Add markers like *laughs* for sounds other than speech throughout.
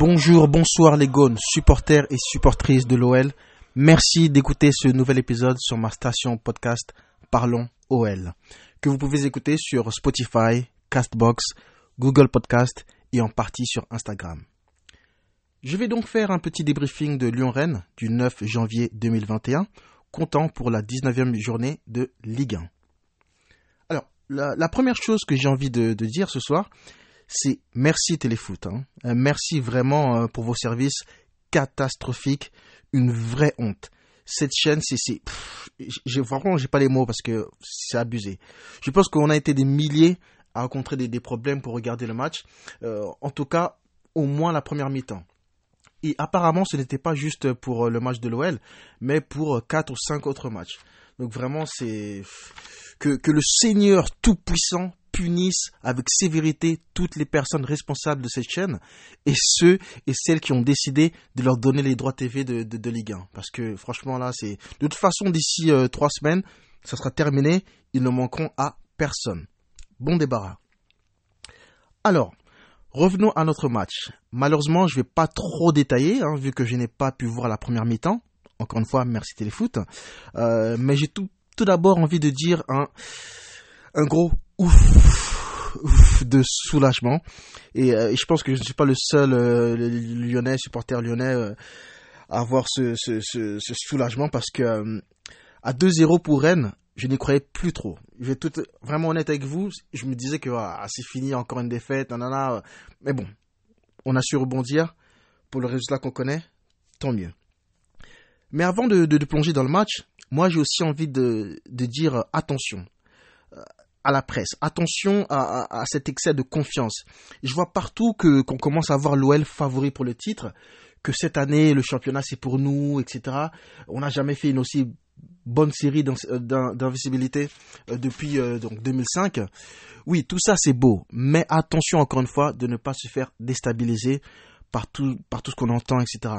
Bonjour, bonsoir les gones, supporters et supportrices de l'OL. Merci d'écouter ce nouvel épisode sur ma station podcast Parlons OL, que vous pouvez écouter sur Spotify, Castbox, Google Podcast et en partie sur Instagram. Je vais donc faire un petit débriefing de Lyon-Rennes du 9 janvier 2021, comptant pour la 19e journée de Ligue 1. Alors, la, première chose que j'ai envie de, dire ce soir, c'est merci Téléfoot. Hein. Euh, merci vraiment euh, pour vos services catastrophiques, une vraie honte. Cette chaîne, c'est, vraiment, j'ai pas les mots parce que c'est abusé. Je pense qu'on a été des milliers à rencontrer des, problèmes pour regarder le match. Euh, en tout cas, au moins la première mi-temps. Et apparemment, ce n'était pas juste pour le match de l'OL, mais pour quatre ou cinq autres matchs. Donc vraiment, c'est que, que le Seigneur Tout-Puissant punisse avec sévérité toutes les personnes responsables de cette chaîne et ceux et celles qui ont décidé de leur donner les droits TV de, de, Ligue 1. Parce que franchement là, c'est de toute façon d'ici euh, trois semaines, ça sera terminé. Ils ne manqueront à personne. Bon débarras. Alors, revenons à notre match. Malheureusement, je ne vais pas trop détailler, hein, vu que je n'ai pas pu voir la première mi-temps. Encore une fois, merci Téléfoot. Euh, mais j'ai tout, tout d'abord envie de dire un, un gros ouf, de soulagement. Euh, et, je pense que je ne suis pas le seul euh, lyonnais, supporter lyonnais, euh, à avoir ce, soulagement parce que à 2-0 pour Rennes, je n'y croyais plus trop. Je vais être vraiment honnête avec vous. Je me disais que ah, c'est fini, encore une défaite, nanana. Mais bon, on a su rebondir pour le résultat qu'on connaît, tant mieux. Mais avant de, plonger dans le match, moi j'ai aussi envie de dire attention à la presse. Attention à, cet excès de confiance. Je vois partout que qu'on commence à voir l'OL favori pour le titre, que cette année le championnat c'est pour nous, etc. On n'a jamais fait une aussi bonne série d'invisibilité euh, depuis euh, donc 2005. Oui, tout ça c'est beau, mais attention encore une fois de ne pas se faire déstabiliser par tout, par tout ce qu'on entend, etc.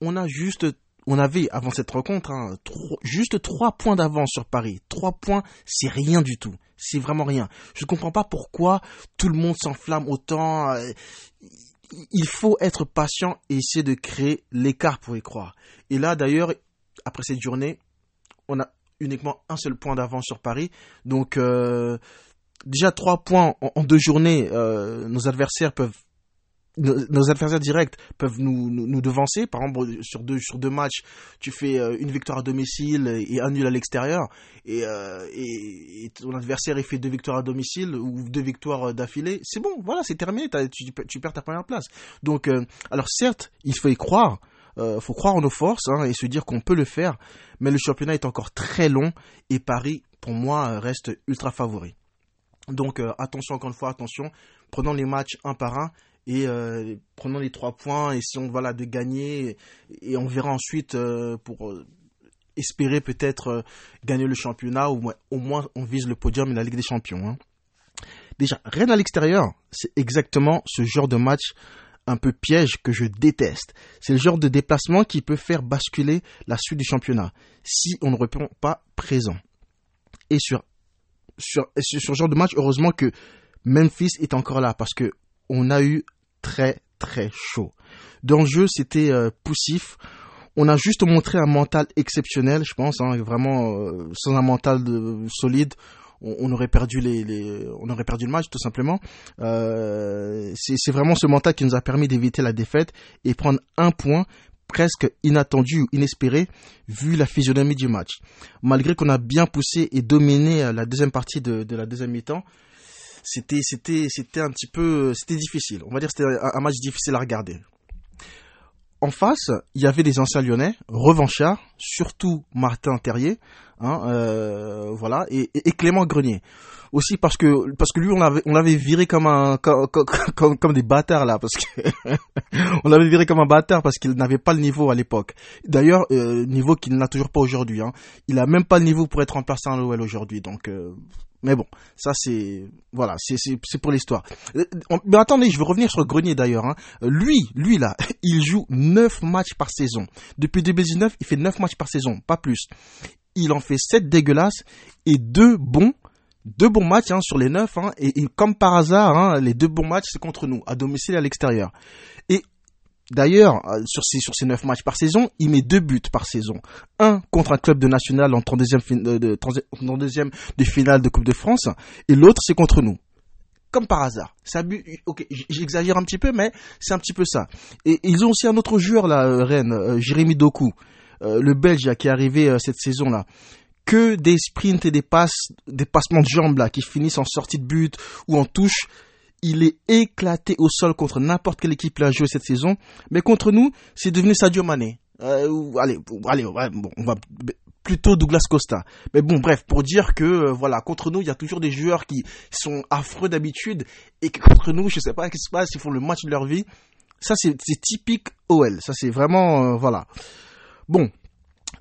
On a juste on avait avant cette rencontre hein, juste trois points d'avance sur Paris. Trois points, c'est rien du tout. C'est vraiment rien. Je ne comprends pas pourquoi tout le monde s'enflamme autant. Euh, il faut être patient et essayer de créer l'écart pour y croire. Et là, d'ailleurs, après cette journée, on a uniquement un seul point d'avance sur Paris. Donc, euh, déjà trois points en, deux journées, euh, nos adversaires peuvent nos, adversaires directs peuvent nous, nous, devancer. Par exemple, sur deux, sur deux matchs, tu fais euh, une victoire à domicile et un nul à l'extérieur. Et, euh, et, ton adversaire, il fait deux victoires à domicile ou deux victoires d'affilée. C'est bon, voilà, c'est terminé. Tu, perds ta première place. Donc, euh, alors certes, il faut y croire. Il faut croire en nos forces hein, et se dire qu'on peut le faire. Mais le championnat est encore très long et Paris, pour moi, reste ultra favori. Donc attention encore une fois, attention. Prenons les matchs un par un et euh, prenons les trois points et si on voilà de gagner et on verra ensuite euh, pour euh, espérer peut-être gagner le championnat ou au moins on vise le podium et la Ligue des Champions. Hein. Déjà, Rennes à l'extérieur, c'est exactement ce genre de match un peu piège que je déteste. C'est le genre de déplacement qui peut faire basculer la suite du championnat si on ne répond pas présent. Et sur, sur, sur ce genre de match, heureusement que Memphis est encore là parce que on a eu très très chaud. Dans le jeu, c'était euh, poussif. On a juste montré un mental exceptionnel, je pense, hein, vraiment euh, sans un mental de, solide, on, aurait perdu on aurait perdu le match tout simplement. Euh, c'est vraiment ce mental qui nous a permis d'éviter la défaite et prendre un point presque inattendu ou inespéré vu la physionomie du match. Malgré qu'on a bien poussé et dominé la deuxième partie de, de la deuxième mi-temps, c'était c'était c'était un petit peu c'était difficile. On va dire c'était un, match difficile à regarder. En face, il y avait des anciens Lyonnais, revanchards, surtout Martin Terrier, hein, euh, voilà, et, Clément Grenier. Aussi parce que parce que lui on l'avait on l'avait viré comme un comme, comme, des bâtards là parce que *laughs* on l'avait viré comme un bâtard parce qu'il n'avait pas le niveau à l'époque. D'ailleurs euh, niveau qu'il n'a toujours pas aujourd'hui. Hein. Il a même pas le niveau pour être remplaçant à l'OL aujourd'hui. Donc euh, mais bon, ça c'est voilà, c'est pour l'histoire. Euh, mais attendez, je veux revenir sur Grenier d'ailleurs. Hein. Lui, lui là, *laughs* il joue 9 matchs par saison. Depuis 2019, il fait 9 matchs par saison, pas plus. Il en fait 7 dégueulasses et 2 bons. Deux bons matchs hein, sur les 9 hein, et, comme par hasard, les deux bons matchs c'est contre nous, à domicile et à l'extérieur. Et D'ailleurs, euh, sur ces, sur ces 9 matchs par saison, il met deux buts par saison. Un contre un club de national en 32e, de, de, 32e de finale de Coupe de France, et l'autre c'est contre nous. Comme par hasard. Ça, j'exagère un petit peu, mais c'est un petit peu ça. Et, ils ont aussi un autre joueur là, euh, Rennes, euh, Jérémy Doku, le Belge qui est arrivé cette saison là que des sprints et des passes, des passements de jambes là, qui finissent en sortie de but ou en touche il est éclaté au sol contre n'importe quelle équipe qui a joué cette saison. Mais contre nous, c'est devenu Sadio Mané. Euh, allez, allez, on va plutôt Douglas Costa. Mais bon, bref, pour dire que euh, voilà, contre nous, il y a toujours des joueurs qui sont affreux d'habitude et que contre nous, je sais pas ce qui se passe, ils font le match de leur vie. Ça, c'est typique OL. Ça, c'est vraiment euh, voilà. Bon,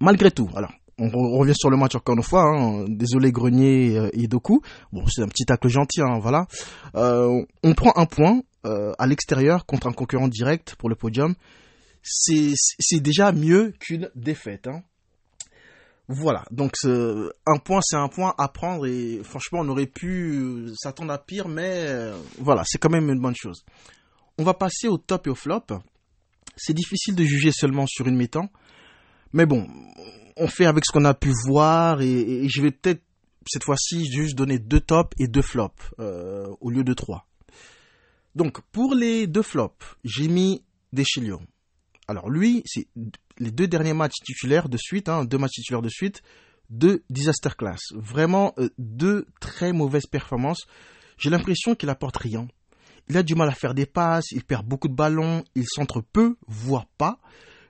malgré tout, alors on, revient sur le match encore une fois. Hein. Désolé Grenier euh, et Doku. Bon, c'est un petit tacle gentil, hein, voilà. Euh, on prend un point euh, à l'extérieur contre un concurrent direct pour le podium. C'est déjà mieux qu'une défaite. Hein. Voilà, donc un point c'est un point à prendre et franchement on aurait pu s'attendre à pire, mais voilà, c'est quand même une bonne chose. On va passer au top et au flop. C'est difficile de juger seulement sur une mi-temps, mais bon, on fait avec ce qu'on a pu voir et, je vais peut-être cette fois-ci juste donner deux tops et deux flops euh, au lieu de trois. Donc pour les deux flops, j'ai mis Deschilio. Alors lui, c'est les deux derniers matchs titulaires de suite, hein, deux matchs titulaires de suite, deux disaster class. Vraiment euh, deux très mauvaises performances. J'ai l'impression qu'il apporte rien. Il a du mal à faire des passes, il perd beaucoup de ballons, il centre peu, voire pas.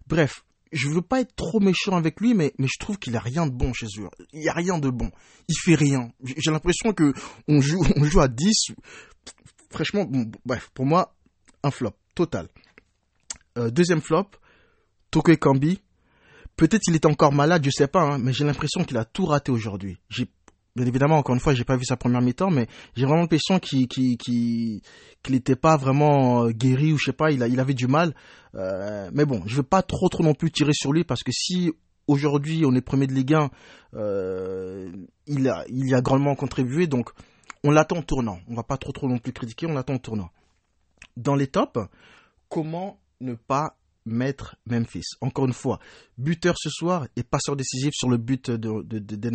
Bref, je veux pas être trop méchant avec lui, mais, mais je trouve qu'il a rien de bon chez eux. Il y a rien de bon. Il fait rien. J'ai l'impression que on joue, on joue à 10. Franchement, bref, pour moi, un flop total. Euh, deuxième flop, Toko Kambi. Peut-être il est encore malade, je sais pas, hein, mais j'ai l'impression qu'il a tout raté aujourd'hui. Bien évidemment, encore une fois, j'ai pas vu sa première mi-temps, mais j'ai vraiment l'impression qu'il qu'il n'était pas vraiment euh, guéri ou je sais pas, il, a, il avait du mal. Euh, mais bon, je veux pas trop trop non plus tirer sur lui parce que si aujourd'hui on est premier de Ligue 1, euh, il, a, il a grandement contribué, donc on l'attend tournant. On va pas trop trop non plus critiquer, on l'attend tournant. Dans les tops, comment ne pas mettre Memphis? Encore une fois, buteur ce soir et passeur décisif sur le but de, de, de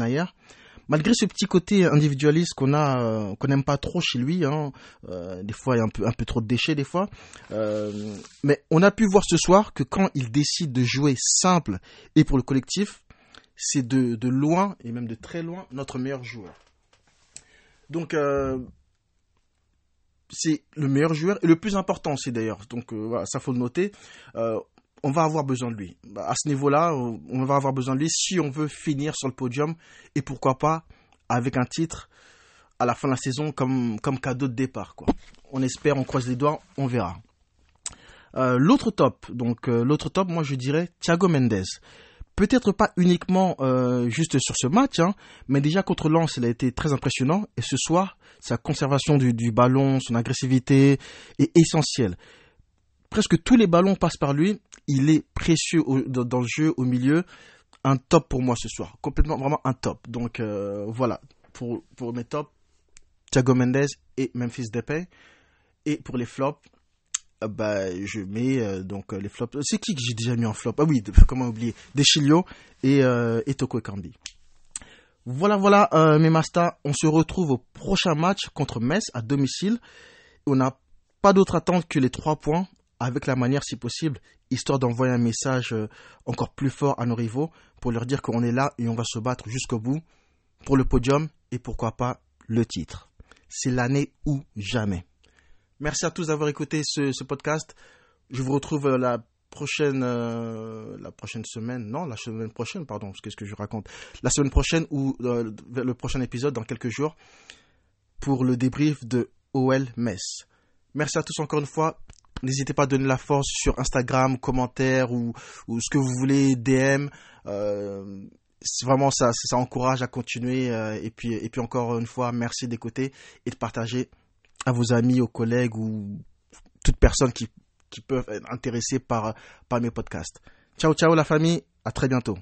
malgré ce petit côté individualiste qu'on a, euh, qu'on n'aime pas trop chez lui, hein, euh, des fois il y a un peu, un peu trop de déchets des fois, euh, mais on a pu voir ce soir que quand il décide de jouer simple et pour le collectif, c'est de, de loin et même de très loin notre meilleur joueur. Donc c'est le meilleur joueur et le plus important aussi d'ailleurs. Donc voilà, ça faut le noter on va avoir besoin de lui. Bah, à ce niveau-là, on va avoir besoin de lui si on veut finir sur le podium et pourquoi pas avec un titre à la fin de la saison comme, comme cadeau de départ. Quoi. On espère, on croise les doigts, on verra. Euh, l'autre top, donc euh, l'autre top, moi je dirais Thiago Mendes. Peut-être pas uniquement euh, juste sur ce match, hein, mais déjà contre Lens, il a été très impressionnant. Et ce soir, sa conservation du, du ballon, son agressivité est essentielle presque tous les ballons passent par lui. Il est précieux dans, le jeu, au milieu. Un top pour moi ce soir. Complètement, vraiment un top. Donc euh, voilà, pour, pour mes tops, Thiago Mendes et Memphis Depay. Et pour les flops, euh, bah, je mets euh, donc les flops. C'est qui que j'ai déjà mis en flop? Ah oui, *laughs* comment oublier? Deschilio et, et Toko. Voilà, voilà, mes Masta. On se retrouve au prochain match contre Metz à domicile. On n'a pas d'autre attente que les trois points avec la manière si possible, histoire d'envoyer un message euh, encore plus fort à nos rivaux pour leur dire qu'on est là et on va se battre jusqu'au bout pour le podium et pourquoi pas le titre. C'est l'année ou jamais. Merci à tous d'avoir écouté ce, podcast. Je vous retrouve euh, la prochaine, euh, la prochaine semaine, non, la semaine prochaine, pardon, qu'est-ce que je raconte La semaine prochaine ou le prochain épisode dans quelques jours pour le débrief de OL Metz. Merci à tous encore une fois. N'hésitez pas à donner la force sur Instagram, commentaires ou, ce que vous voulez, DM. Euh, vraiment ça, ça encourage à continuer. Euh, et, puis, encore une fois, merci d'écouter et de partager à vos amis, aux collègues ou toute personne qui, qui peuvent être intéressées par, par mes podcasts. Ciao, ciao la famille. À très bientôt.